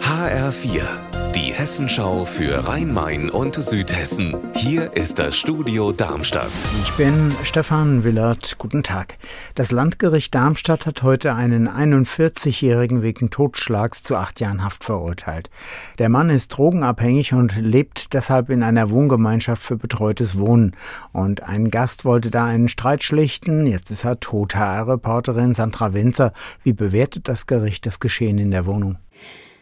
HR4, die Hessenschau für Rhein-Main und Südhessen. Hier ist das Studio Darmstadt. Ich bin Stefan Willert. Guten Tag. Das Landgericht Darmstadt hat heute einen 41-Jährigen wegen Totschlags zu acht Jahren Haft verurteilt. Der Mann ist drogenabhängig und lebt deshalb in einer Wohngemeinschaft für betreutes Wohnen. Und ein Gast wollte da einen Streit schlichten. Jetzt ist er tot. HR-Reporterin Sandra Winzer. Wie bewertet das Gericht das Geschehen in der Wohnung?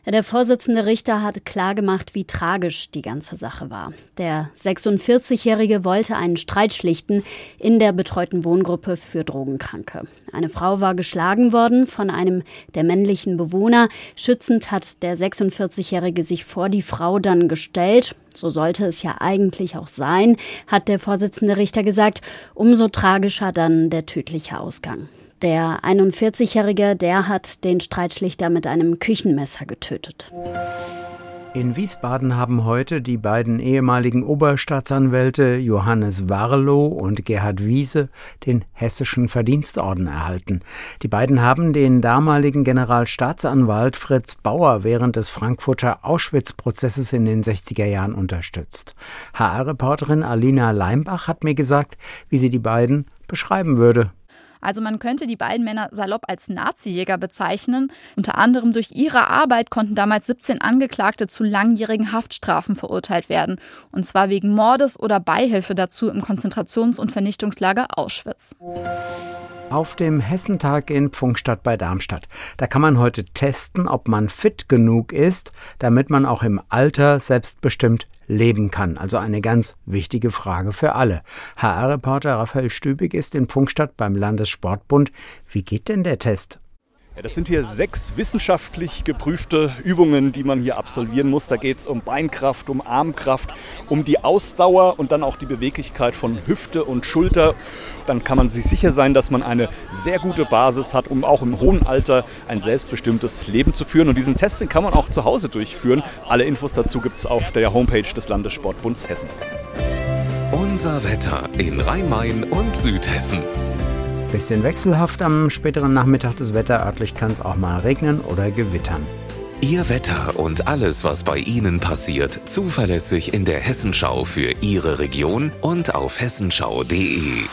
Der Vorsitzende Richter hat klargemacht, wie tragisch die ganze Sache war. Der 46-Jährige wollte einen Streit schlichten in der betreuten Wohngruppe für Drogenkranke. Eine Frau war geschlagen worden von einem der männlichen Bewohner. Schützend hat der 46-Jährige sich vor die Frau dann gestellt. So sollte es ja eigentlich auch sein, hat der Vorsitzende Richter gesagt. Umso tragischer dann der tödliche Ausgang. Der 41-Jährige, der hat den Streitschlichter mit einem Küchenmesser getötet. In Wiesbaden haben heute die beiden ehemaligen Oberstaatsanwälte Johannes Warlow und Gerhard Wiese den Hessischen Verdienstorden erhalten. Die beiden haben den damaligen Generalstaatsanwalt Fritz Bauer während des Frankfurter Auschwitz-Prozesses in den 60er Jahren unterstützt. HR-Reporterin Alina Leimbach hat mir gesagt, wie sie die beiden beschreiben würde. Also man könnte die beiden Männer salopp als Nazi-Jäger bezeichnen. Unter anderem durch ihre Arbeit konnten damals 17 Angeklagte zu langjährigen Haftstrafen verurteilt werden. Und zwar wegen Mordes oder Beihilfe dazu im Konzentrations- und Vernichtungslager Auschwitz auf dem Hessentag in Pfungstadt bei Darmstadt. Da kann man heute testen, ob man fit genug ist, damit man auch im Alter selbstbestimmt leben kann. Also eine ganz wichtige Frage für alle. HR-Reporter Raphael Stübig ist in Pfungstadt beim Landessportbund. Wie geht denn der Test? Ja, das sind hier sechs wissenschaftlich geprüfte Übungen, die man hier absolvieren muss. Da geht es um Beinkraft, um Armkraft, um die Ausdauer und dann auch die Beweglichkeit von Hüfte und Schulter. Dann kann man sich sicher sein, dass man eine sehr gute Basis hat, um auch im hohen Alter ein selbstbestimmtes Leben zu führen. Und diesen Test kann man auch zu Hause durchführen. Alle Infos dazu gibt es auf der Homepage des Landessportbunds Hessen. Unser Wetter in Rhein-Main und Südhessen. Bisschen wechselhaft am späteren Nachmittag des Wetter. Örtlich kann es auch mal regnen oder gewittern. Ihr Wetter und alles, was bei Ihnen passiert, zuverlässig in der Hessenschau für Ihre Region und auf hessenschau.de.